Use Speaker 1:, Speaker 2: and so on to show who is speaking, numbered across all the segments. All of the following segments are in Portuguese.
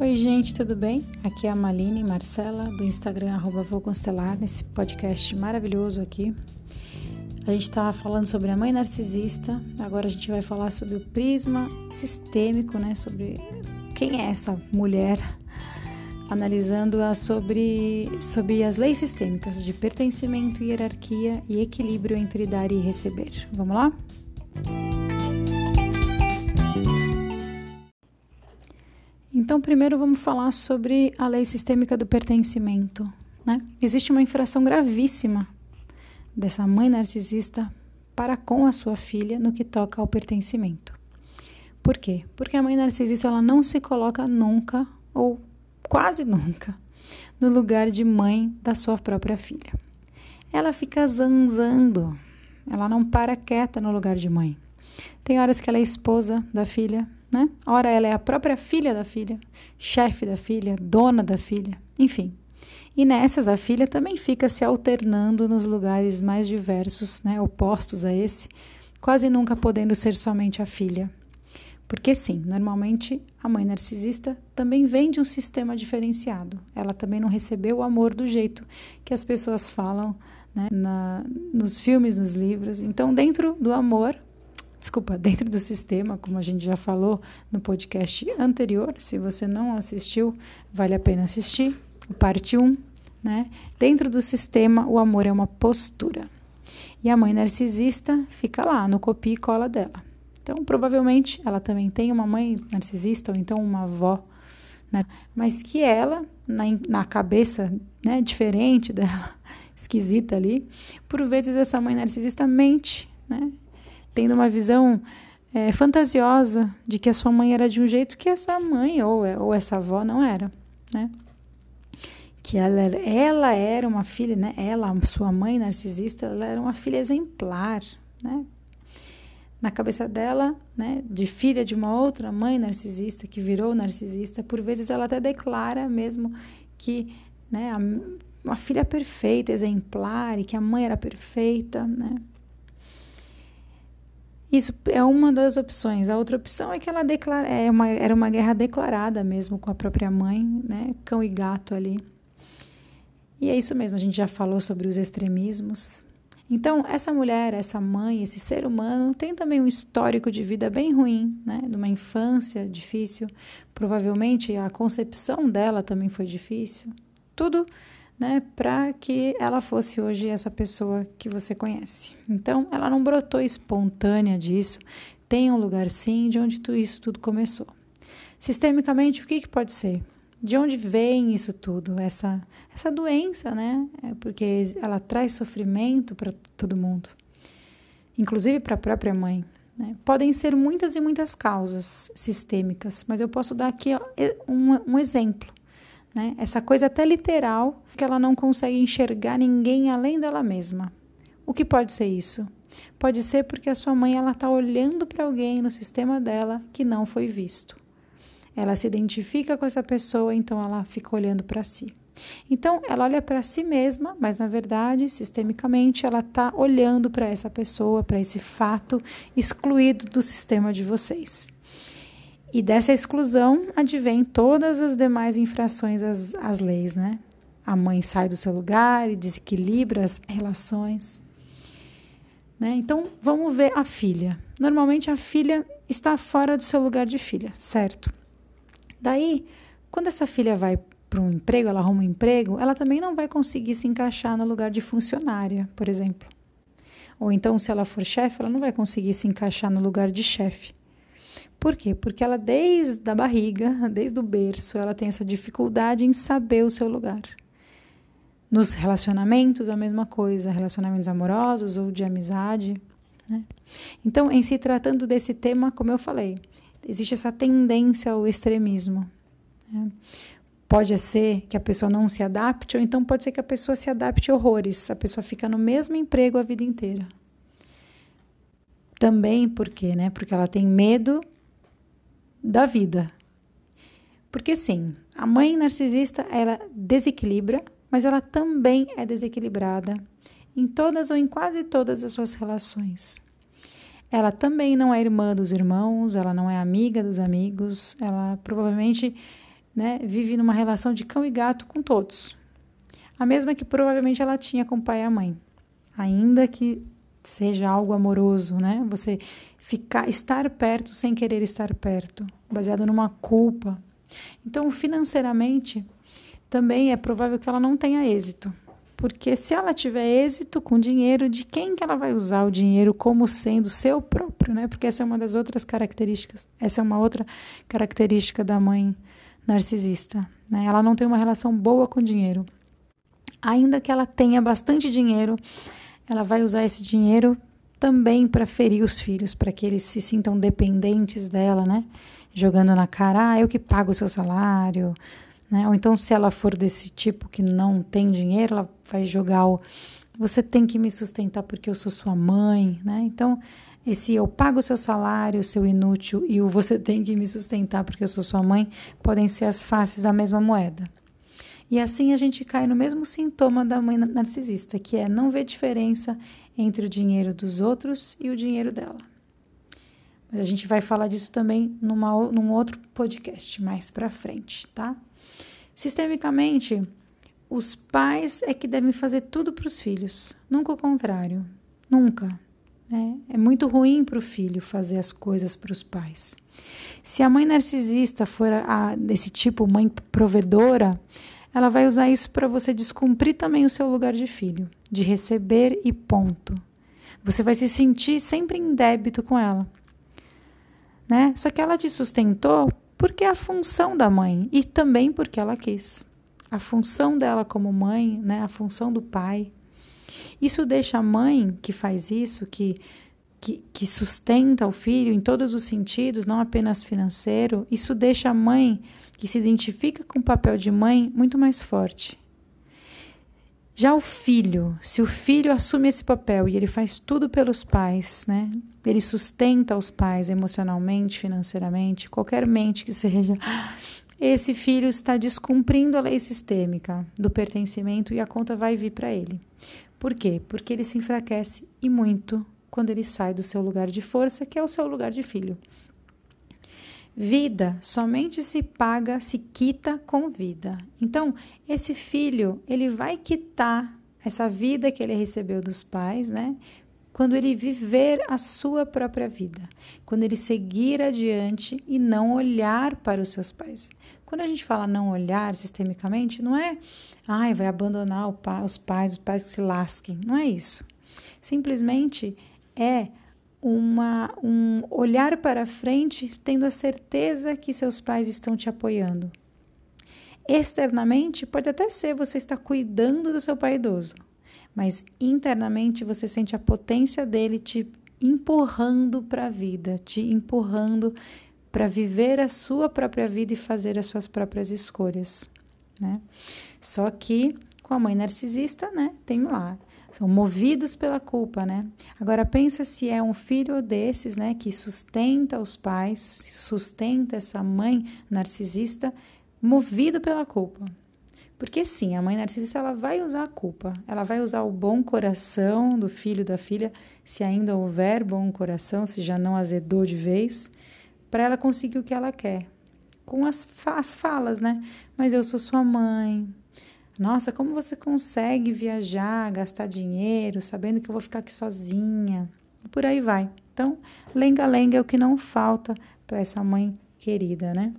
Speaker 1: Oi, gente, tudo bem? Aqui é a Maline Marcela, do Instagram arroba Vou Constelar, nesse podcast maravilhoso aqui. A gente estava falando sobre a mãe narcisista, agora a gente vai falar sobre o prisma sistêmico, né? Sobre quem é essa mulher, analisando-a sobre, sobre as leis sistêmicas de pertencimento, hierarquia e equilíbrio entre dar e receber. Vamos lá? Então, primeiro vamos falar sobre a lei sistêmica do pertencimento. Né? Existe uma infração gravíssima dessa mãe narcisista para com a sua filha no que toca ao pertencimento. Por quê? Porque a mãe narcisista ela não se coloca nunca ou quase nunca no lugar de mãe da sua própria filha. Ela fica zanzando, ela não para quieta no lugar de mãe. Tem horas que ela é esposa da filha, né? Ora, ela é a própria filha da filha, chefe da filha, dona da filha, enfim. E nessas, a filha também fica se alternando nos lugares mais diversos, né, opostos a esse, quase nunca podendo ser somente a filha. Porque, sim, normalmente a mãe narcisista também vem de um sistema diferenciado. Ela também não recebeu o amor do jeito que as pessoas falam né, na, nos filmes, nos livros. Então, dentro do amor, desculpa, dentro do sistema, como a gente já falou no podcast anterior, se você não assistiu, vale a pena assistir, parte 1, né? Dentro do sistema, o amor é uma postura. E a mãe narcisista fica lá, no copia e cola dela. Então, provavelmente, ela também tem uma mãe narcisista, ou então uma avó, né? Mas que ela, na, na cabeça né, diferente dela, esquisita ali, por vezes essa mãe narcisista mente, né? Tendo uma visão é, fantasiosa de que a sua mãe era de um jeito que essa mãe ou, ou essa avó não era, né? Que ela, ela era uma filha, né? Ela, sua mãe narcisista, ela era uma filha exemplar, né? Na cabeça dela, né, de filha de uma outra mãe narcisista que virou narcisista, por vezes ela até declara mesmo que, né, a, uma filha perfeita, exemplar, e que a mãe era perfeita, né? Isso é uma das opções. A outra opção é que ela declara, é uma, era uma guerra declarada mesmo com a própria mãe, né? Cão e gato ali. E é isso mesmo, a gente já falou sobre os extremismos. Então, essa mulher, essa mãe, esse ser humano tem também um histórico de vida bem ruim, né? De uma infância difícil. Provavelmente a concepção dela também foi difícil. Tudo né, para que ela fosse hoje essa pessoa que você conhece. Então, ela não brotou espontânea disso, tem um lugar sim de onde tudo isso tudo começou. Sistemicamente, o que, que pode ser? De onde vem isso tudo? Essa, essa doença, né? É porque ela traz sofrimento para todo mundo, inclusive para a própria mãe. Né? Podem ser muitas e muitas causas sistêmicas, mas eu posso dar aqui ó, um, um exemplo né? Essa coisa até literal que ela não consegue enxergar ninguém além dela mesma. O que pode ser isso? Pode ser porque a sua mãe ela está olhando para alguém no sistema dela que não foi visto. Ela se identifica com essa pessoa, então ela fica olhando para si. Então, ela olha para si mesma, mas na verdade, sistemicamente, ela está olhando para essa pessoa, para esse fato excluído do sistema de vocês. E dessa exclusão advém todas as demais infrações às, às leis, né? A mãe sai do seu lugar e desequilibra as relações. Né? Então, vamos ver a filha. Normalmente, a filha está fora do seu lugar de filha, certo? Daí, quando essa filha vai para um emprego, ela arruma um emprego, ela também não vai conseguir se encaixar no lugar de funcionária, por exemplo. Ou então, se ela for chefe, ela não vai conseguir se encaixar no lugar de chefe. Por quê? Porque ela, desde a barriga, desde o berço, ela tem essa dificuldade em saber o seu lugar. Nos relacionamentos, a mesma coisa, relacionamentos amorosos ou de amizade. Né? Então, em se tratando desse tema, como eu falei, existe essa tendência ao extremismo. Né? Pode ser que a pessoa não se adapte, ou então pode ser que a pessoa se adapte horrores. A pessoa fica no mesmo emprego a vida inteira. Também porque, né? Porque ela tem medo da vida. Porque sim, a mãe narcisista ela desequilibra, mas ela também é desequilibrada em todas ou em quase todas as suas relações. Ela também não é irmã dos irmãos, ela não é amiga dos amigos, ela provavelmente né, vive numa relação de cão e gato com todos. A mesma que provavelmente ela tinha com o pai e a mãe. Ainda que seja algo amoroso, né? Você ficar estar perto sem querer estar perto, baseado numa culpa. Então, financeiramente, também é provável que ela não tenha êxito. Porque se ela tiver êxito com dinheiro, de quem que ela vai usar o dinheiro como sendo seu próprio, né? Porque essa é uma das outras características. Essa é uma outra característica da mãe narcisista, né? Ela não tem uma relação boa com dinheiro. Ainda que ela tenha bastante dinheiro, ela vai usar esse dinheiro também para ferir os filhos, para que eles se sintam dependentes dela, né? Jogando na cara, ah, eu que pago o seu salário, né? Ou então, se ela for desse tipo que não tem dinheiro, ela vai jogar o você tem que me sustentar porque eu sou sua mãe, né? Então, esse eu pago o seu salário, seu inútil, e o você tem que me sustentar porque eu sou sua mãe, podem ser as faces da mesma moeda. E assim a gente cai no mesmo sintoma da mãe narcisista, que é não ver diferença entre o dinheiro dos outros e o dinheiro dela. Mas a gente vai falar disso também numa, num outro podcast mais para frente, tá? Sistemicamente, os pais é que devem fazer tudo para os filhos, nunca o contrário. Nunca. Né? É muito ruim para o filho fazer as coisas para os pais. Se a mãe narcisista for a, desse tipo, mãe provedora, ela vai usar isso para você descumprir também o seu lugar de filho, de receber e ponto. Você vai se sentir sempre em débito com ela. Né? Só que ela te sustentou porque é a função da mãe e também porque ela quis. A função dela como mãe, né, a função do pai. Isso deixa a mãe que faz isso, que, que, que sustenta o filho em todos os sentidos, não apenas financeiro, isso deixa a mãe que se identifica com o papel de mãe muito mais forte. Já o filho, se o filho assume esse papel e ele faz tudo pelos pais, né? Ele sustenta os pais emocionalmente, financeiramente, qualquer mente que seja. Esse filho está descumprindo a lei sistêmica do pertencimento e a conta vai vir para ele. Por quê? Porque ele se enfraquece e muito quando ele sai do seu lugar de força, que é o seu lugar de filho. Vida somente se paga, se quita com vida. Então, esse filho, ele vai quitar essa vida que ele recebeu dos pais, né? Quando ele viver a sua própria vida, quando ele seguir adiante e não olhar para os seus pais. Quando a gente fala não olhar sistemicamente, não é, ai, vai abandonar os pais, os pais se lasquem. Não é isso. Simplesmente é uma, um olhar para frente, tendo a certeza que seus pais estão te apoiando. Externamente, pode até ser você está cuidando do seu pai idoso, mas internamente você sente a potência dele te empurrando para a vida, te empurrando para viver a sua própria vida e fazer as suas próprias escolhas, né? Só que com a mãe narcisista, né, tem lá são movidos pela culpa, né? Agora pensa se é um filho desses, né, que sustenta os pais, sustenta essa mãe narcisista, movido pela culpa. Porque sim, a mãe narcisista ela vai usar a culpa, ela vai usar o bom coração do filho da filha, se ainda houver bom coração, se já não azedou de vez, para ela conseguir o que ela quer. Com as, as falas, né? Mas eu sou sua mãe, nossa, como você consegue viajar, gastar dinheiro, sabendo que eu vou ficar aqui sozinha? E por aí vai. Então, lenga-lenga é o que não falta para essa mãe querida, né?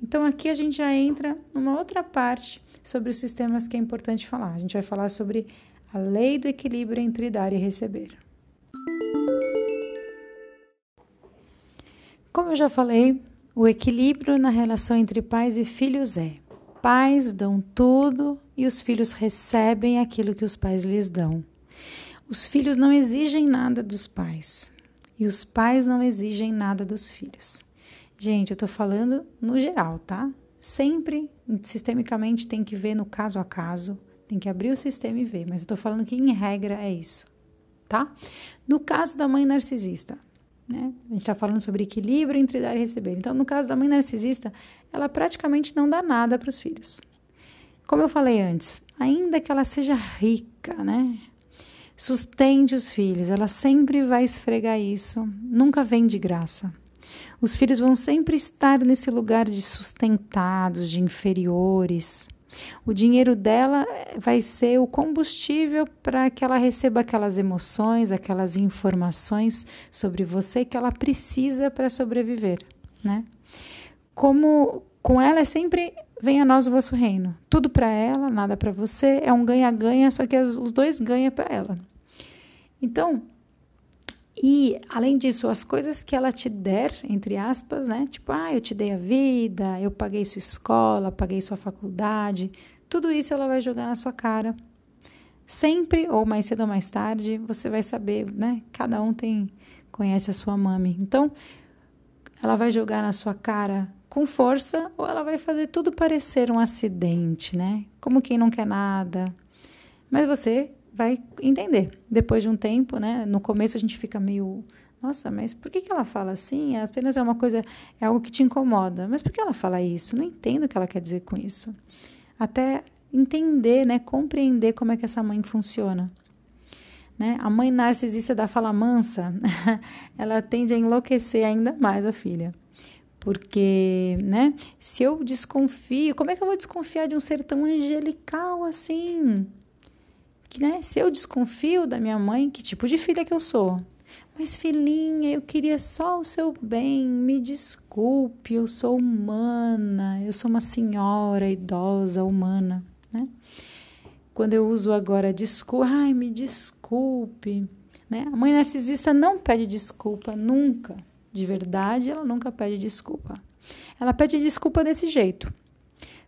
Speaker 1: Então, aqui a gente já entra numa outra parte sobre os sistemas que é importante falar. A gente vai falar sobre a lei do equilíbrio entre dar e receber. Como eu já falei, o equilíbrio na relação entre pais e filhos é: pais dão tudo e os filhos recebem aquilo que os pais lhes dão. Os filhos não exigem nada dos pais e os pais não exigem nada dos filhos. Gente, eu tô falando no geral, tá? Sempre, sistemicamente, tem que ver no caso a caso, tem que abrir o sistema e ver, mas eu tô falando que em regra é isso, tá? No caso da mãe narcisista, né? A gente está falando sobre equilíbrio entre dar e receber. Então, no caso da mãe narcisista, ela praticamente não dá nada para os filhos. Como eu falei antes, ainda que ela seja rica, né? Sustente os filhos, ela sempre vai esfregar isso, nunca vem de graça. Os filhos vão sempre estar nesse lugar de sustentados, de inferiores. O dinheiro dela eh, vai ser o combustível para que ela receba aquelas emoções, aquelas informações sobre você que ela precisa para sobreviver, né? Como com ela é sempre vem a nós o vosso reino. Tudo para ela, nada para você, é um ganha-ganha, só que os dois ganham para ela. Então, e, além disso, as coisas que ela te der, entre aspas, né? Tipo, ah, eu te dei a vida, eu paguei sua escola, paguei sua faculdade, tudo isso ela vai jogar na sua cara. Sempre, ou mais cedo ou mais tarde, você vai saber, né? Cada um tem, conhece a sua mami. Então, ela vai jogar na sua cara com força ou ela vai fazer tudo parecer um acidente, né? Como quem não quer nada. Mas você vai entender. Depois de um tempo, né? No começo a gente fica meio, nossa, mas por que, que ela fala assim? Apenas é uma coisa, é algo que te incomoda. Mas por que ela fala isso? Não entendo o que ela quer dizer com isso. Até entender, né? Compreender como é que essa mãe funciona. Né? A mãe narcisista da fala mansa, ela tende a enlouquecer ainda mais a filha. Porque, né? Se eu desconfio, como é que eu vou desconfiar de um ser tão angelical assim? que, né, se eu desconfio da minha mãe, que tipo de filha que eu sou? Mas filhinha, eu queria só o seu bem, me desculpe, eu sou humana, eu sou uma senhora idosa humana, né? Quando eu uso agora desculpa, ai, me desculpe, né? A mãe narcisista não pede desculpa nunca, de verdade, ela nunca pede desculpa. Ela pede desculpa desse jeito.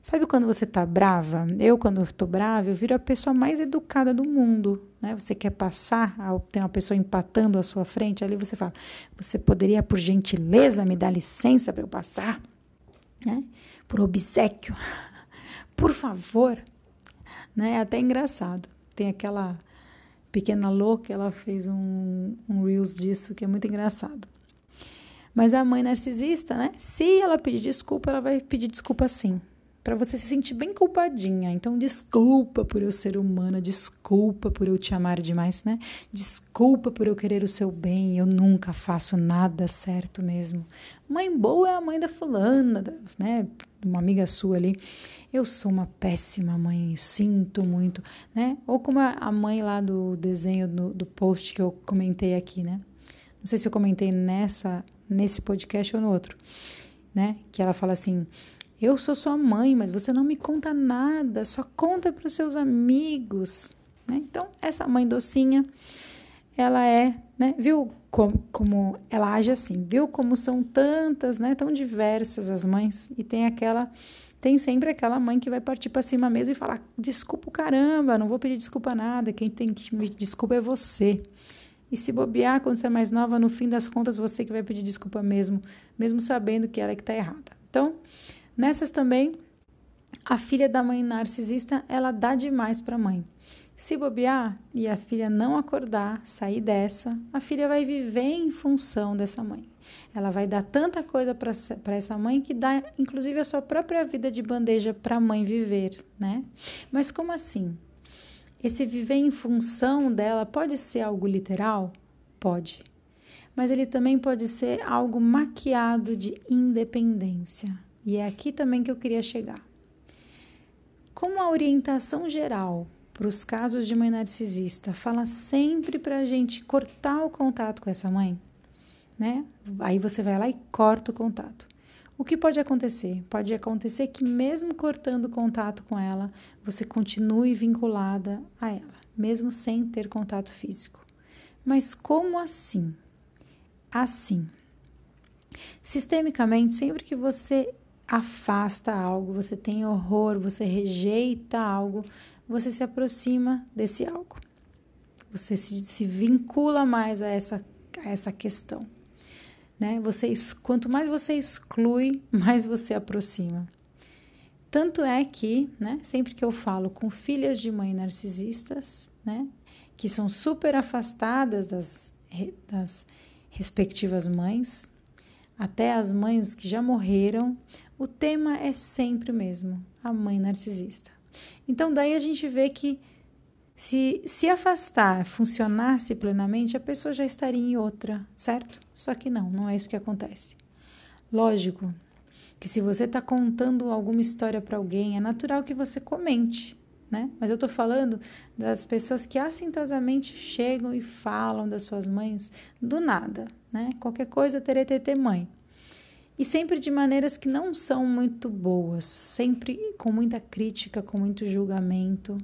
Speaker 1: Sabe quando você tá brava? Eu, quando estou brava, eu viro a pessoa mais educada do mundo. Né? Você quer passar, tem uma pessoa empatando à sua frente, ali você fala: Você poderia, por gentileza, me dar licença para eu passar? Né? Por obsequio. por favor. Né? É até engraçado. Tem aquela pequena louca, ela fez um, um Reels disso que é muito engraçado. Mas a mãe narcisista, né? Se ela pedir desculpa, ela vai pedir desculpa sim para você se sentir bem culpadinha. Então, desculpa por eu ser humana, desculpa por eu te amar demais, né? Desculpa por eu querer o seu bem, eu nunca faço nada certo mesmo. Mãe boa é a mãe da fulana, né? Uma amiga sua ali. Eu sou uma péssima mãe, sinto muito, né? Ou como a mãe lá do desenho do, do post que eu comentei aqui, né? Não sei se eu comentei nessa nesse podcast ou no outro, né? Que ela fala assim: eu sou sua mãe, mas você não me conta nada, só conta para os seus amigos. Né? Então, essa mãe docinha, ela é, né? Viu como, como ela age assim? Viu como são tantas, né? Tão diversas as mães e tem aquela tem sempre aquela mãe que vai partir para cima mesmo e falar: desculpa o caramba, não vou pedir desculpa nada, quem tem que me desculpa é você. E se bobear, quando você é mais nova, no fim das contas, você que vai pedir desculpa mesmo, mesmo sabendo que ela é que está errada. Então, Nessas também, a filha da mãe narcisista, ela dá demais para a mãe. Se bobear e a filha não acordar, sair dessa, a filha vai viver em função dessa mãe. Ela vai dar tanta coisa para essa mãe que dá, inclusive, a sua própria vida de bandeja para a mãe viver, né? Mas como assim? Esse viver em função dela pode ser algo literal? Pode. Mas ele também pode ser algo maquiado de independência. E é aqui também que eu queria chegar. Como a orientação geral para os casos de mãe narcisista fala sempre para a gente cortar o contato com essa mãe, né? Aí você vai lá e corta o contato. O que pode acontecer? Pode acontecer que, mesmo cortando contato com ela, você continue vinculada a ela, mesmo sem ter contato físico. Mas como assim? Assim. Sistemicamente, sempre que você afasta algo, você tem horror, você rejeita algo, você se aproxima desse algo. Você se, se vincula mais a essa, a essa questão. Né? Você, quanto mais você exclui, mais você aproxima. Tanto é que, né, sempre que eu falo com filhas de mãe narcisistas, né, que são super afastadas das, das respectivas mães, até as mães que já morreram, o tema é sempre o mesmo: a mãe narcisista. Então, daí a gente vê que se se afastar funcionasse plenamente, a pessoa já estaria em outra, certo? Só que não, não é isso que acontece. Lógico que se você está contando alguma história para alguém, é natural que você comente, né? Mas eu estou falando das pessoas que assintosamente chegam e falam das suas mães do nada, né? Qualquer coisa, ter mãe. E sempre de maneiras que não são muito boas, sempre com muita crítica, com muito julgamento.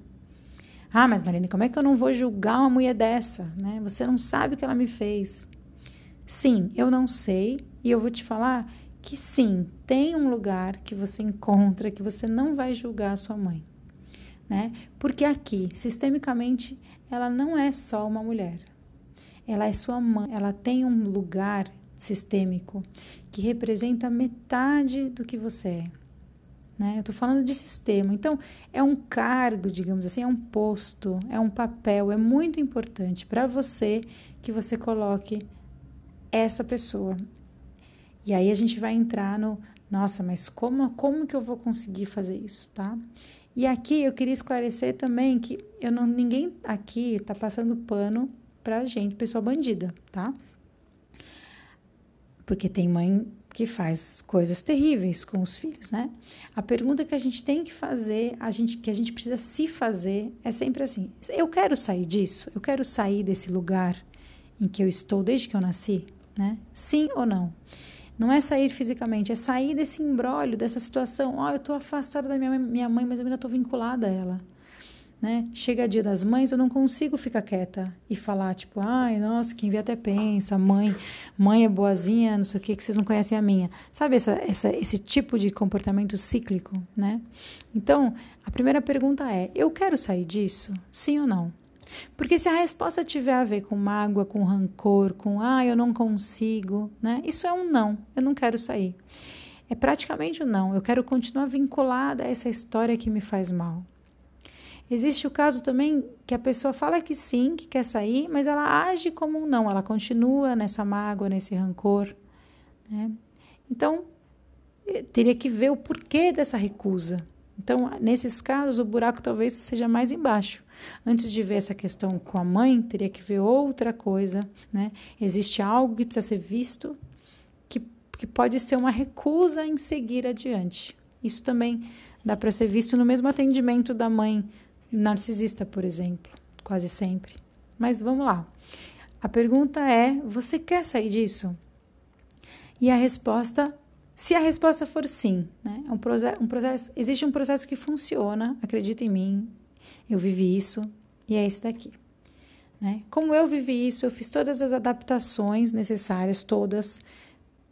Speaker 1: Ah, mas Marina, como é que eu não vou julgar uma mulher dessa, né? Você não sabe o que ela me fez. Sim, eu não sei, e eu vou te falar que sim, tem um lugar que você encontra que você não vai julgar a sua mãe, né? Porque aqui, sistemicamente, ela não é só uma mulher. Ela é sua mãe, ela tem um lugar sistêmico que representa metade do que você é. Né? Eu estou falando de sistema. Então, é um cargo, digamos assim, é um posto, é um papel, é muito importante para você que você coloque essa pessoa, e aí a gente vai entrar no, nossa, mas como, como que eu vou conseguir fazer isso, tá? E aqui eu queria esclarecer também que eu não, ninguém aqui tá passando pano pra gente, pessoa bandida, tá? Porque tem mãe que faz coisas terríveis com os filhos, né? A pergunta que a gente tem que fazer, a gente, que a gente precisa se fazer, é sempre assim: eu quero sair disso? Eu quero sair desse lugar em que eu estou desde que eu nasci, né? Sim ou não? Não é sair fisicamente, é sair desse embrólio, dessa situação. Ó, oh, eu estou afastada da minha, minha mãe, mas eu ainda estou vinculada a ela. Né? Chega dia das mães, eu não consigo ficar quieta e falar, tipo, ai, nossa, quem vê até pensa, mãe, mãe é boazinha, não sei o que, que vocês não conhecem a minha. Sabe essa, essa, esse tipo de comportamento cíclico, né? Então, a primeira pergunta é: eu quero sair disso? Sim ou não? Porque se a resposta tiver a ver com mágoa, com rancor, com ah, eu não consigo, né? Isso é um não, eu não quero sair. É praticamente um não, eu quero continuar vinculada a essa história que me faz mal. Existe o caso também que a pessoa fala que sim, que quer sair, mas ela age como um não, ela continua nessa mágoa, nesse rancor. Né? Então, eh, teria que ver o porquê dessa recusa. Então, nesses casos, o buraco talvez seja mais embaixo. Antes de ver essa questão com a mãe, teria que ver outra coisa, né? Existe algo que precisa ser visto que, que pode ser uma recusa em seguir adiante. Isso também dá para ser visto no mesmo atendimento da mãe narcisista, por exemplo, quase sempre. Mas vamos lá. A pergunta é: você quer sair disso? E a resposta, se a resposta for sim, né? É um, processo, um processo, existe um processo que funciona, acredita em mim, eu vivi isso e é esse daqui. Né? Como eu vivi isso, eu fiz todas as adaptações necessárias, todas,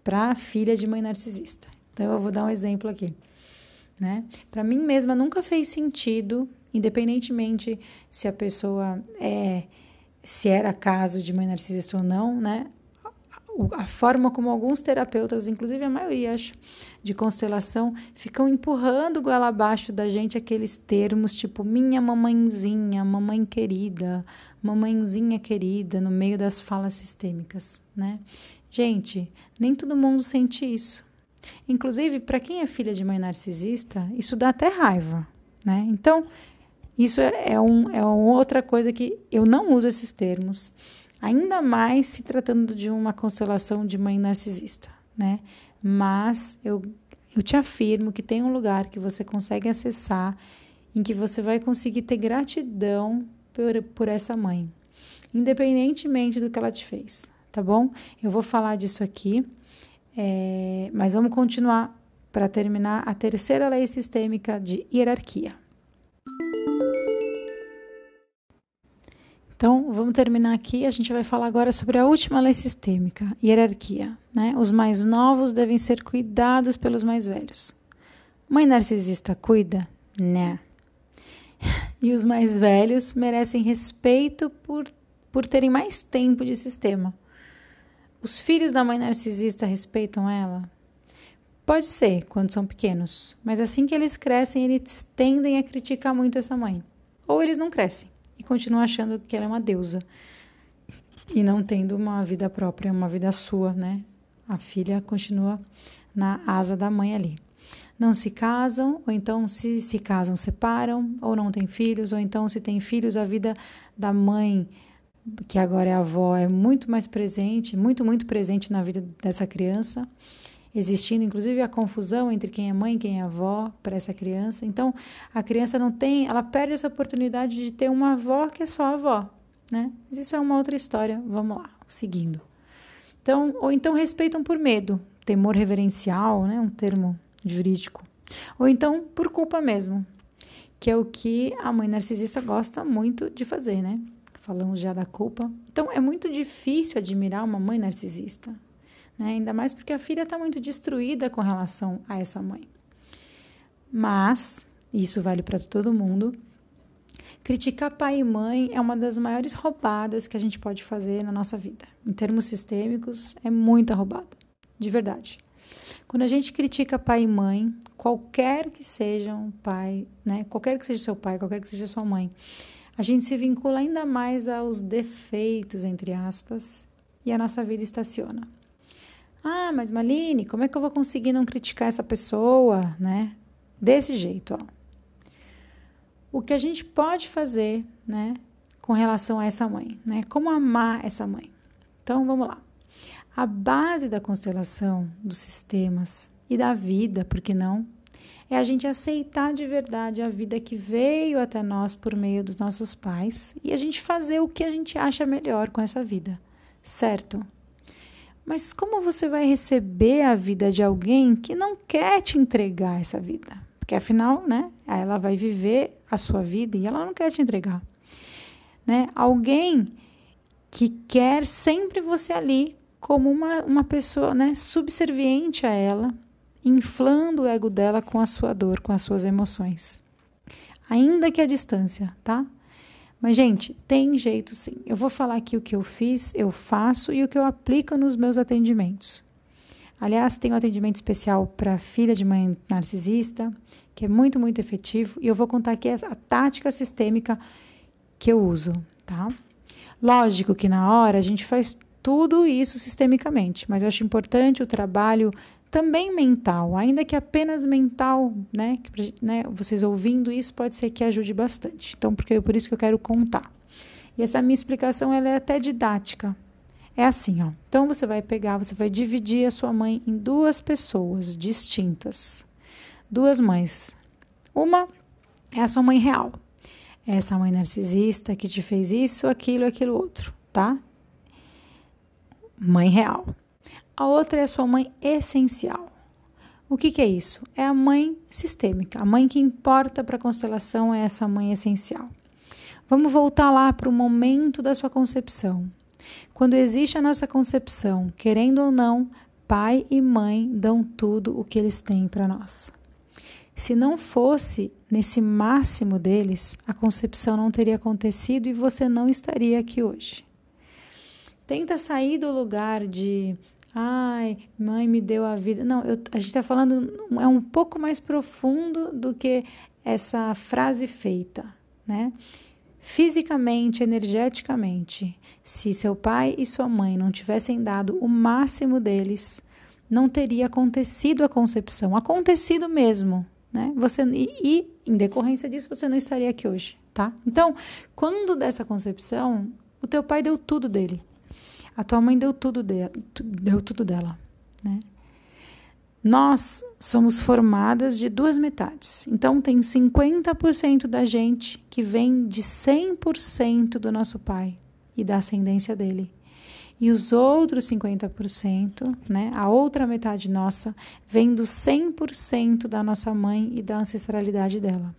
Speaker 1: para a filha de mãe narcisista. Então, eu vou dar um exemplo aqui. Né? Para mim mesma nunca fez sentido, independentemente se a pessoa é, se era caso de mãe narcisista ou não, né? a forma como alguns terapeutas, inclusive a maioria, acho, de constelação, ficam empurrando goela abaixo da gente aqueles termos tipo minha mamãezinha, mamãe querida, mamãezinha querida, no meio das falas sistêmicas, né? Gente, nem todo mundo sente isso. Inclusive, para quem é filha de mãe narcisista, isso dá até raiva, né? Então, isso é, é, um, é outra coisa que eu não uso esses termos ainda mais se tratando de uma constelação de mãe narcisista, né? Mas eu, eu te afirmo que tem um lugar que você consegue acessar em que você vai conseguir ter gratidão por, por essa mãe, independentemente do que ela te fez, tá bom? Eu vou falar disso aqui, é, mas vamos continuar para terminar a terceira lei sistêmica de hierarquia. Então, vamos terminar aqui. A gente vai falar agora sobre a última lei sistêmica, hierarquia. Né? Os mais novos devem ser cuidados pelos mais velhos. Mãe narcisista cuida? Né. E os mais velhos merecem respeito por, por terem mais tempo de sistema. Os filhos da mãe narcisista respeitam ela? Pode ser, quando são pequenos, mas assim que eles crescem, eles tendem a criticar muito essa mãe. Ou eles não crescem e continua achando que ela é uma deusa e não tendo uma vida própria, uma vida sua, né? A filha continua na asa da mãe ali. Não se casam, ou então se se casam, separam, ou não têm filhos, ou então se tem filhos, a vida da mãe, que agora é avó, é muito mais presente, muito, muito presente na vida dessa criança. Existindo, inclusive a confusão entre quem é mãe e quem é avó para essa criança. Então, a criança não tem, ela perde essa oportunidade de ter uma avó que é só avó, né? Mas isso é uma outra história. Vamos lá, seguindo. Então, ou então respeitam por medo, temor reverencial, né, um termo jurídico. Ou então por culpa mesmo, que é o que a mãe narcisista gosta muito de fazer, né? Falamos já da culpa. Então é muito difícil admirar uma mãe narcisista, né? Ainda mais porque a filha está muito destruída com relação a essa mãe. Mas isso vale para todo mundo. Criticar pai e mãe é uma das maiores roubadas que a gente pode fazer na nossa vida. Em termos sistêmicos, é muita roubada, de verdade. Quando a gente critica pai e mãe, qualquer que sejam pai, né? Qualquer que seja seu pai, qualquer que seja sua mãe, a gente se vincula ainda mais aos defeitos, entre aspas, e a nossa vida estaciona. Ah, mas Maline, como é que eu vou conseguir não criticar essa pessoa, né? Desse jeito, ó. O que a gente pode fazer, né, com relação a essa mãe, né? Como amar essa mãe. Então, vamos lá. A base da constelação dos sistemas e da vida, por que não? É a gente aceitar de verdade a vida que veio até nós por meio dos nossos pais e a gente fazer o que a gente acha melhor com essa vida, certo? Mas como você vai receber a vida de alguém que não quer te entregar essa vida? Porque afinal, né, ela vai viver a sua vida e ela não quer te entregar. Né? Alguém que quer sempre você ali como uma, uma pessoa né, subserviente a ela, inflando o ego dela com a sua dor, com as suas emoções. Ainda que a distância, tá? Mas, gente, tem jeito sim. Eu vou falar aqui o que eu fiz, eu faço e o que eu aplico nos meus atendimentos. Aliás, tem um atendimento especial para filha de mãe narcisista, que é muito, muito efetivo, e eu vou contar aqui a tática sistêmica que eu uso, tá? Lógico que na hora a gente faz tudo isso sistemicamente, mas eu acho importante o trabalho também mental, ainda que apenas mental, né, que, né, vocês ouvindo isso pode ser que ajude bastante. Então, porque por isso que eu quero contar. E essa minha explicação ela é até didática. É assim, ó. Então você vai pegar, você vai dividir a sua mãe em duas pessoas distintas. Duas mães. Uma é a sua mãe real. É essa mãe narcisista que te fez isso, aquilo, aquilo outro, tá? mãe real. A outra é a sua mãe essencial. O que, que é isso? É a mãe sistêmica. A mãe que importa para a constelação é essa mãe essencial. Vamos voltar lá para o momento da sua concepção. Quando existe a nossa concepção, querendo ou não, pai e mãe dão tudo o que eles têm para nós. Se não fosse nesse máximo deles, a concepção não teria acontecido e você não estaria aqui hoje. Tenta sair do lugar de ai, mãe me deu a vida. Não, eu, a gente está falando, é um pouco mais profundo do que essa frase feita, né? Fisicamente, energeticamente, se seu pai e sua mãe não tivessem dado o máximo deles, não teria acontecido a concepção. Acontecido mesmo, né? Você, e, e em decorrência disso, você não estaria aqui hoje, tá? Então, quando dessa concepção, o teu pai deu tudo dele. A tua mãe deu tudo dela, deu tudo dela, né? Nós somos formadas de duas metades. Então tem 50% da gente que vem de 100% do nosso pai e da ascendência dele. E os outros 50%, né, a outra metade nossa, vem do 100% da nossa mãe e da ancestralidade dela.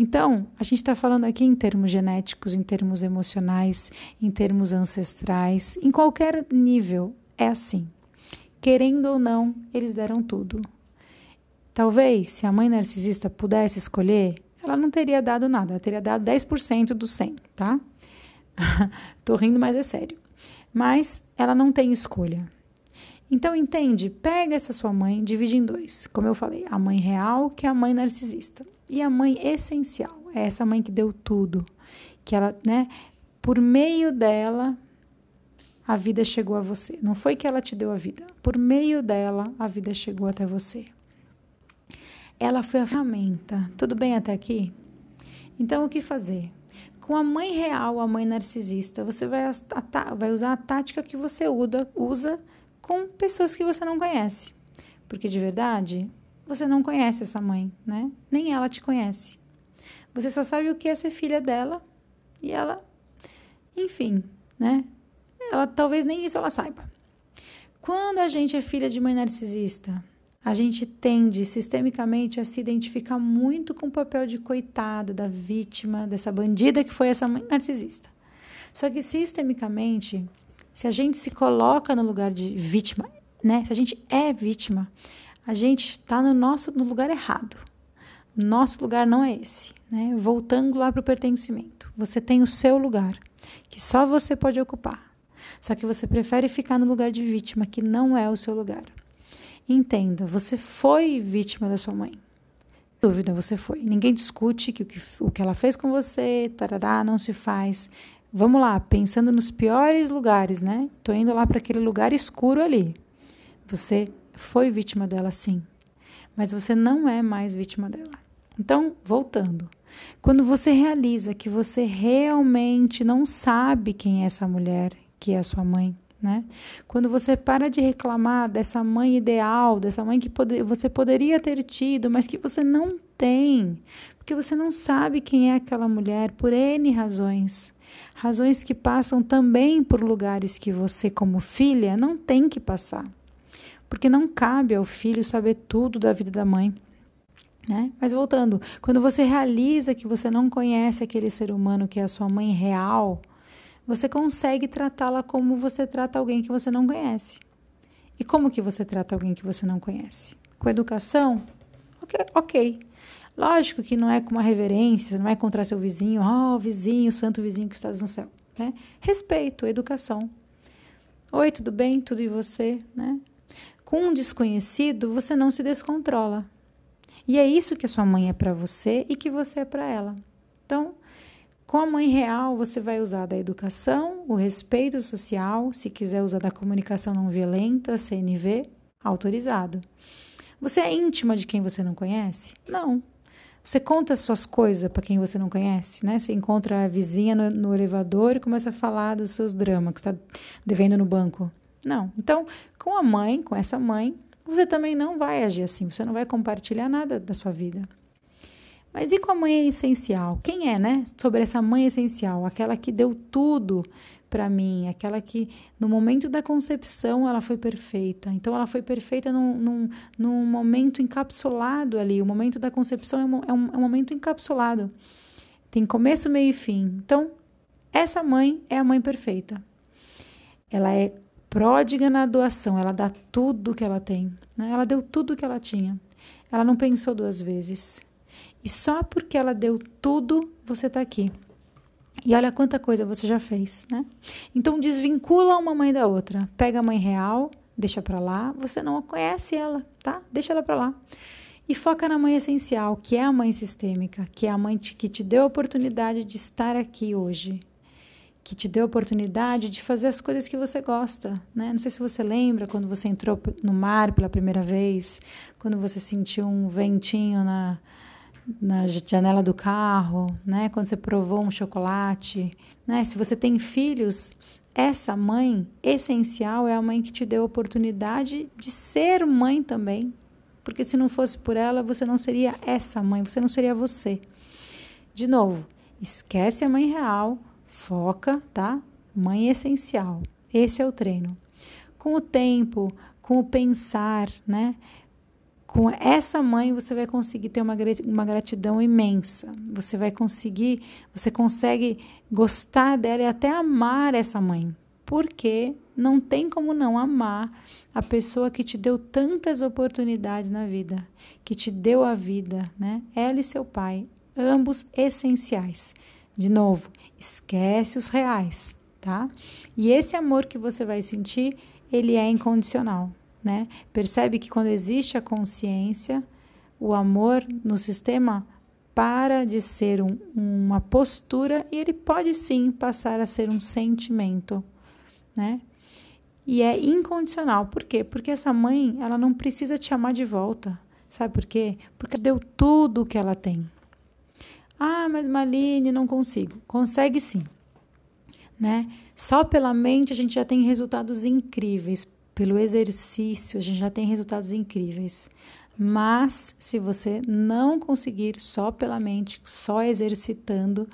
Speaker 1: Então, a gente está falando aqui em termos genéticos, em termos emocionais, em termos ancestrais, em qualquer nível, é assim. Querendo ou não, eles deram tudo. Talvez, se a mãe narcisista pudesse escolher, ela não teria dado nada, ela teria dado 10% do 100, tá? Tô rindo, mas é sério. Mas ela não tem escolha. Então, entende? Pega essa sua mãe, divide em dois. Como eu falei, a mãe real, que é a mãe narcisista. E a mãe essencial, é essa mãe que deu tudo, que ela, né, por meio dela a vida chegou a você. Não foi que ela te deu a vida, por meio dela a vida chegou até você. Ela foi a ferramenta. Tudo bem até aqui? Então o que fazer? Com a mãe real, a mãe narcisista, você vai, vai usar a tática que você usa com pessoas que você não conhece. Porque de verdade, você não conhece essa mãe, né? Nem ela te conhece. Você só sabe o que é ser filha dela e ela, enfim, né? Ela talvez nem isso ela saiba. Quando a gente é filha de mãe narcisista, a gente tende sistemicamente a se identificar muito com o papel de coitada, da vítima, dessa bandida que foi essa mãe narcisista. Só que sistemicamente, se a gente se coloca no lugar de vítima, né? Se a gente é vítima, a gente está no nosso no lugar errado. Nosso lugar não é esse, né? Voltando lá para o pertencimento. Você tem o seu lugar, que só você pode ocupar. Só que você prefere ficar no lugar de vítima, que não é o seu lugar. Entenda, você foi vítima da sua mãe. Dúvida, você foi. Ninguém discute que o que, o que ela fez com você, tarará, não se faz. Vamos lá, pensando nos piores lugares, né? Tô indo lá para aquele lugar escuro ali. Você foi vítima dela, sim. Mas você não é mais vítima dela. Então, voltando. Quando você realiza que você realmente não sabe quem é essa mulher, que é a sua mãe, né? Quando você para de reclamar dessa mãe ideal, dessa mãe que pode, você poderia ter tido, mas que você não tem, porque você não sabe quem é aquela mulher por N razões. Razões que passam também por lugares que você, como filha, não tem que passar. Porque não cabe ao filho saber tudo da vida da mãe. Né? Mas voltando, quando você realiza que você não conhece aquele ser humano que é a sua mãe real, você consegue tratá-la como você trata alguém que você não conhece. E como que você trata alguém que você não conhece? Com educação? Ok. okay. Lógico que não é com uma reverência, não é contra seu vizinho, oh, vizinho, santo vizinho que estás no céu. Né? Respeito, educação. Oi, tudo bem? Tudo e você? Né? Com um desconhecido, você não se descontrola. E é isso que a sua mãe é para você e que você é para ela. Então, com a mãe real, você vai usar da educação, o respeito social, se quiser usar da comunicação não violenta, CNV, autorizado. Você é íntima de quem você não conhece? Não. Você conta as suas coisas para quem você não conhece, né? Você encontra a vizinha no, no elevador e começa a falar dos seus dramas que está devendo no banco. Não. Então, com a mãe, com essa mãe, você também não vai agir assim. Você não vai compartilhar nada da sua vida. Mas e com a mãe essencial? Quem é, né? Sobre essa mãe essencial, aquela que deu tudo para mim, aquela que no momento da concepção ela foi perfeita. Então ela foi perfeita num, num, num momento encapsulado ali. O momento da concepção é um, é, um, é um momento encapsulado. Tem começo, meio e fim. Então, essa mãe é a mãe perfeita. Ela é pródiga na doação, ela dá tudo que ela tem. Né? Ela deu tudo que ela tinha. Ela não pensou duas vezes. E só porque ela deu tudo, você está aqui. E olha quanta coisa você já fez, né? Então desvincula uma mãe da outra. Pega a mãe real, deixa para lá. Você não conhece ela, tá? Deixa ela para lá. E foca na mãe essencial, que é a mãe sistêmica, que é a mãe que te deu a oportunidade de estar aqui hoje, que te deu a oportunidade de fazer as coisas que você gosta, né? Não sei se você lembra quando você entrou no mar pela primeira vez, quando você sentiu um ventinho na na janela do carro, né? Quando você provou um chocolate, né? Se você tem filhos, essa mãe essencial é a mãe que te deu a oportunidade de ser mãe também. Porque se não fosse por ela, você não seria essa mãe, você não seria você. De novo, esquece a mãe real, foca, tá? Mãe essencial. Esse é o treino. Com o tempo, com o pensar, né? Com essa mãe você vai conseguir ter uma, uma gratidão imensa. Você vai conseguir, você consegue gostar dela e até amar essa mãe. Porque não tem como não amar a pessoa que te deu tantas oportunidades na vida, que te deu a vida, né? Ela e seu pai, ambos essenciais. De novo, esquece os reais, tá? E esse amor que você vai sentir, ele é incondicional né? Percebe que quando existe a consciência, o amor no sistema para de ser um, uma postura e ele pode sim passar a ser um sentimento, né? E é incondicional. Por quê? Porque essa mãe, ela não precisa te amar de volta. Sabe por quê? Porque deu tudo o que ela tem. Ah, mas Maline, não consigo. Consegue sim. Né? Só pela mente a gente já tem resultados incríveis pelo exercício, a gente já tem resultados incríveis. Mas se você não conseguir só pela mente, só exercitando,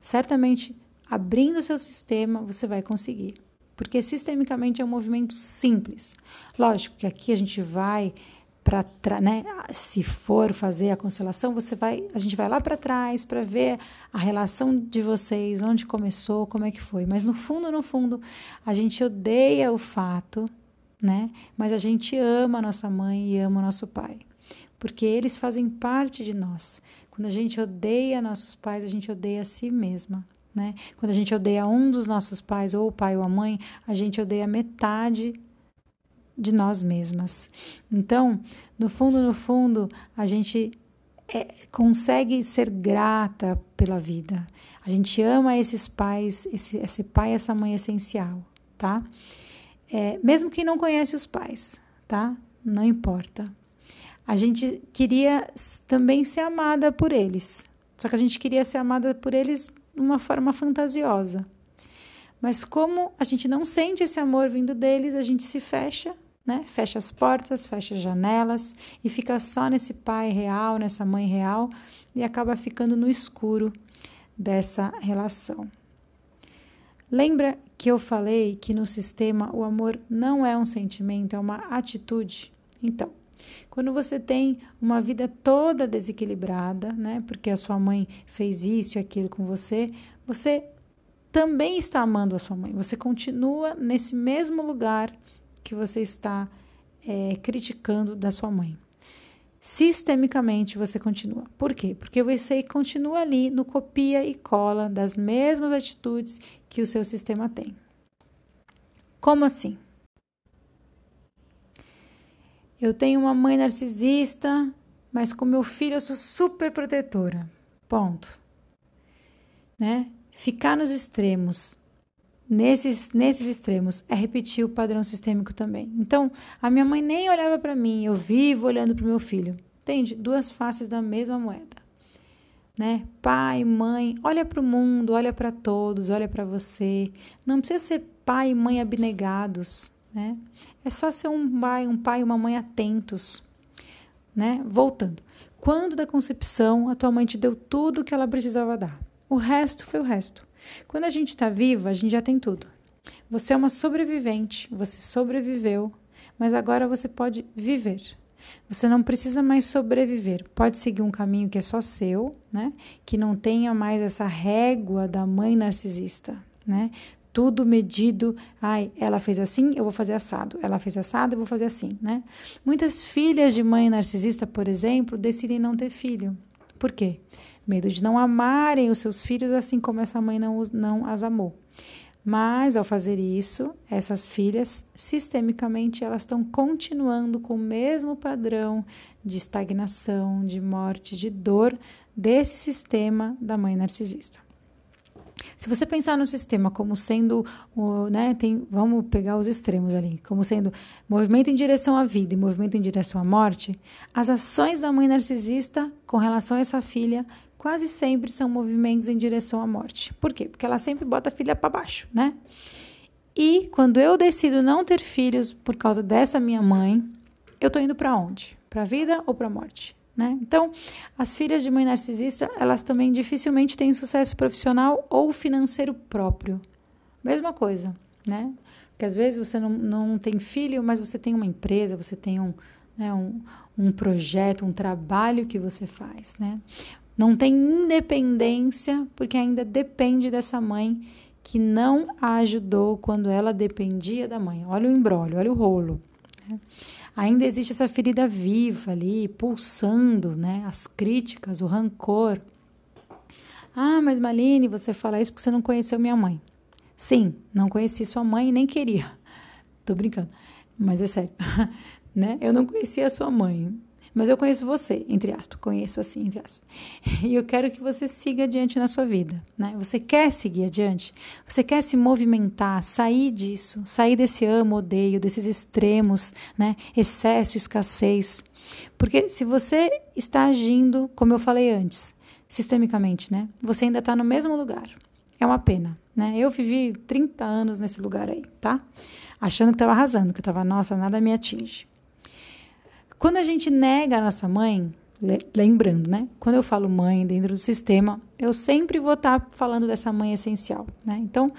Speaker 1: certamente abrindo seu sistema, você vai conseguir. Porque sistemicamente é um movimento simples. Lógico que aqui a gente vai para né, se for fazer a constelação, você vai, a gente vai lá para trás para ver a relação de vocês, onde começou, como é que foi. Mas no fundo, no fundo, a gente odeia o fato, né? Mas a gente ama a nossa mãe e ama o nosso pai, porque eles fazem parte de nós. Quando a gente odeia nossos pais, a gente odeia a si mesma. Né? Quando a gente odeia um dos nossos pais, ou o pai ou a mãe, a gente odeia metade de nós mesmas. Então, no fundo, no fundo, a gente é, consegue ser grata pela vida. A gente ama esses pais, esse, esse pai, essa mãe essencial, tá? É, mesmo quem não conhece os pais, tá? Não importa. A gente queria também ser amada por eles. Só que a gente queria ser amada por eles de uma forma fantasiosa. Mas como a gente não sente esse amor vindo deles, a gente se fecha né? Fecha as portas, fecha as janelas e fica só nesse pai real, nessa mãe real e acaba ficando no escuro dessa relação. Lembra que eu falei que no sistema o amor não é um sentimento, é uma atitude? Então, quando você tem uma vida toda desequilibrada, né, porque a sua mãe fez isso e aquilo com você, você também está amando a sua mãe. Você continua nesse mesmo lugar que você está é, criticando da sua mãe. Sistemicamente você continua. Por quê? Porque você continua ali no copia e cola das mesmas atitudes que o seu sistema tem. Como assim? Eu tenho uma mãe narcisista, mas com meu filho eu sou super protetora. Ponto. Né? Ficar nos extremos nesses, nesses extremos é repetir o padrão sistêmico também. Então, a minha mãe nem olhava para mim, eu vivo olhando para o meu filho. Entende? Duas faces da mesma moeda. Né? Pai, mãe, olha para o mundo, olha para todos, olha para você. Não precisa ser pai e mãe abnegados, né? É só ser um pai, um pai e uma mãe atentos, né? Voltando. Quando da concepção a tua mãe te deu tudo o que ela precisava dar. O resto foi o resto. Quando a gente está viva, a gente já tem tudo. Você é uma sobrevivente, você sobreviveu, mas agora você pode viver. Você não precisa mais sobreviver. Pode seguir um caminho que é só seu, né? Que não tenha mais essa régua da mãe narcisista, né? Tudo medido. Ai, ela fez assim, eu vou fazer assado. Ela fez assado, eu vou fazer assim, né? Muitas filhas de mãe narcisista, por exemplo, decidem não ter filho. Por quê? Medo de não amarem os seus filhos assim como essa mãe não, não as amou. Mas ao fazer isso, essas filhas, sistemicamente, elas estão continuando com o mesmo padrão de estagnação, de morte, de dor desse sistema da mãe narcisista. Se você pensar no sistema como sendo, né, tem, vamos pegar os extremos ali, como sendo movimento em direção à vida e movimento em direção à morte, as ações da mãe narcisista com relação a essa filha quase sempre são movimentos em direção à morte. Por quê? Porque ela sempre bota a filha para baixo, né? E quando eu decido não ter filhos por causa dessa minha mãe, eu tô indo para onde? Para a vida ou para a morte? Né? Então, as filhas de mãe narcisista, elas também dificilmente têm sucesso profissional ou financeiro próprio. Mesma coisa, né? Porque às vezes você não, não tem filho, mas você tem uma empresa, você tem um, né, um, um projeto, um trabalho que você faz, né? Não tem independência porque ainda depende dessa mãe que não a ajudou quando ela dependia da mãe. Olha o embrólio, olha o rolo. Né? Ainda existe essa ferida viva ali, pulsando, né? As críticas, o rancor. Ah, mas Maline, você fala isso porque você não conheceu minha mãe. Sim, não conheci sua mãe e nem queria. Tô brincando, mas é sério. né? Eu não conhecia a sua mãe. Mas eu conheço você, entre aspas, conheço assim, entre aspas. E eu quero que você siga adiante na sua vida, né? Você quer seguir adiante? Você quer se movimentar, sair disso, sair desse amo, odeio, desses extremos, né? Excesso, escassez. Porque se você está agindo, como eu falei antes, sistemicamente, né? Você ainda está no mesmo lugar. É uma pena, né? Eu vivi 30 anos nesse lugar aí, tá? Achando que estava arrasando, que eu estava, nossa, nada me atinge. Quando a gente nega a nossa mãe, lembrando, né? Quando eu falo mãe dentro do sistema, eu sempre vou estar tá falando dessa mãe essencial, né? Então,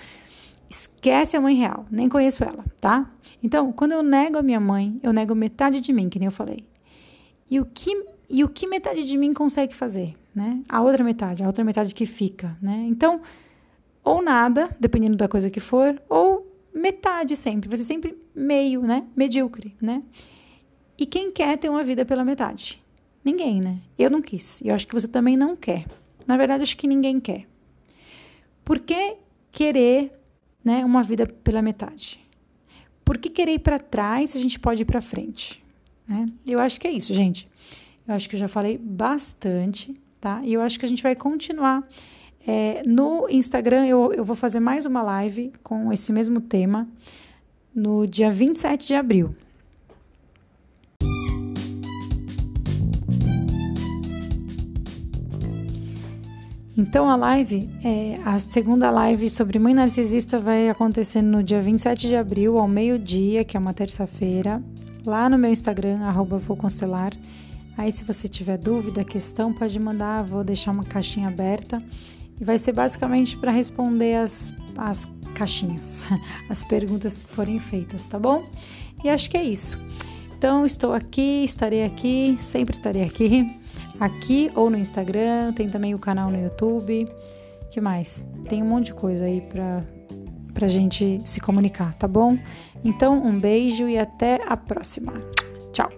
Speaker 1: esquece a mãe real, nem conheço ela, tá? Então, quando eu nego a minha mãe, eu nego metade de mim, que nem eu falei. E o que e o que metade de mim consegue fazer, né? A outra metade, a outra metade que fica, né? Então, ou nada, dependendo da coisa que for, ou metade sempre, vai ser sempre meio, né? Medíocre, né? E quem quer ter uma vida pela metade? Ninguém, né? Eu não quis. E eu acho que você também não quer. Na verdade, acho que ninguém quer. Por que querer né, uma vida pela metade? Por que querer ir para trás se a gente pode ir para frente? Né? Eu acho que é isso, gente. Eu acho que eu já falei bastante, tá? E eu acho que a gente vai continuar. É, no Instagram, eu, eu vou fazer mais uma live com esse mesmo tema no dia 27 de abril. Então a live, é, a segunda live sobre mãe narcisista vai acontecer no dia 27 de abril, ao meio-dia, que é uma terça-feira, lá no meu Instagram, arroba. Aí se você tiver dúvida, questão, pode mandar, vou deixar uma caixinha aberta. E vai ser basicamente para responder as, as caixinhas, as perguntas que forem feitas, tá bom? E acho que é isso. Então, estou aqui, estarei aqui, sempre estarei aqui aqui ou no Instagram, tem também o canal no YouTube. Que mais? Tem um monte de coisa aí para pra gente se comunicar, tá bom? Então, um beijo e até a próxima. Tchau.